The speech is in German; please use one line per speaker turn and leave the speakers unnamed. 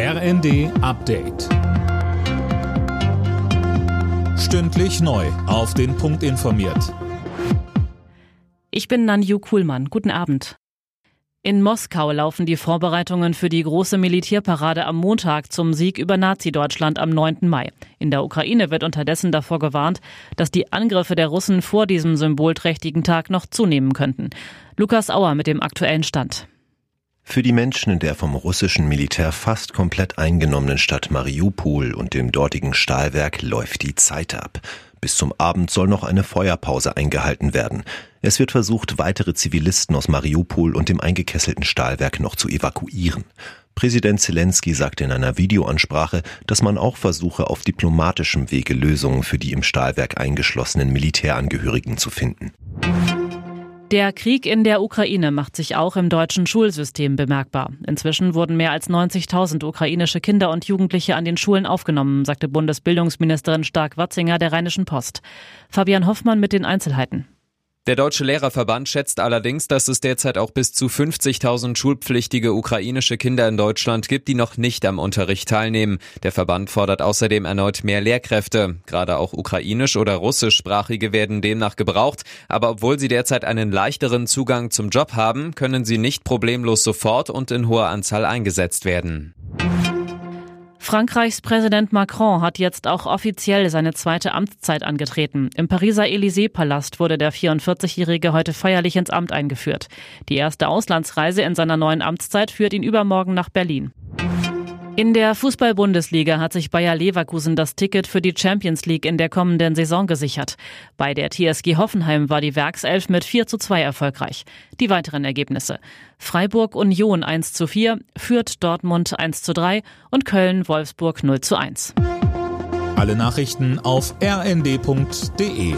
RND Update. Stündlich neu. Auf den Punkt informiert.
Ich bin Nanju Kuhlmann. Guten Abend. In Moskau laufen die Vorbereitungen für die große Militärparade am Montag zum Sieg über Nazi-Deutschland am 9. Mai. In der Ukraine wird unterdessen davor gewarnt, dass die Angriffe der Russen vor diesem symbolträchtigen Tag noch zunehmen könnten. Lukas Auer mit dem aktuellen Stand.
Für die Menschen in der vom russischen Militär fast komplett eingenommenen Stadt Mariupol und dem dortigen Stahlwerk läuft die Zeit ab. Bis zum Abend soll noch eine Feuerpause eingehalten werden. Es wird versucht, weitere Zivilisten aus Mariupol und dem eingekesselten Stahlwerk noch zu evakuieren. Präsident Zelensky sagte in einer Videoansprache, dass man auch versuche, auf diplomatischem Wege Lösungen für die im Stahlwerk eingeschlossenen Militärangehörigen zu finden.
Der Krieg in der Ukraine macht sich auch im deutschen Schulsystem bemerkbar. Inzwischen wurden mehr als 90.000 ukrainische Kinder und Jugendliche an den Schulen aufgenommen, sagte Bundesbildungsministerin Stark-Watzinger der Rheinischen Post. Fabian Hoffmann mit den Einzelheiten.
Der Deutsche Lehrerverband schätzt allerdings, dass es derzeit auch bis zu 50.000 schulpflichtige ukrainische Kinder in Deutschland gibt, die noch nicht am Unterricht teilnehmen. Der Verband fordert außerdem erneut mehr Lehrkräfte. Gerade auch ukrainisch- oder russischsprachige werden demnach gebraucht. Aber obwohl sie derzeit einen leichteren Zugang zum Job haben, können sie nicht problemlos sofort und in hoher Anzahl eingesetzt werden.
Frankreichs Präsident Macron hat jetzt auch offiziell seine zweite Amtszeit angetreten. Im Pariser Élysée-Palast wurde der 44-Jährige heute feierlich ins Amt eingeführt. Die erste Auslandsreise in seiner neuen Amtszeit führt ihn übermorgen nach Berlin. In der Fußball-Bundesliga hat sich Bayer Leverkusen das Ticket für die Champions League in der kommenden Saison gesichert. Bei der TSG Hoffenheim war die Werkself mit 4 zu 2 erfolgreich. Die weiteren Ergebnisse. Freiburg Union 1 zu 4, Fürth Dortmund 1 zu 3 und Köln Wolfsburg 0 zu 1.
Alle Nachrichten auf rnd.de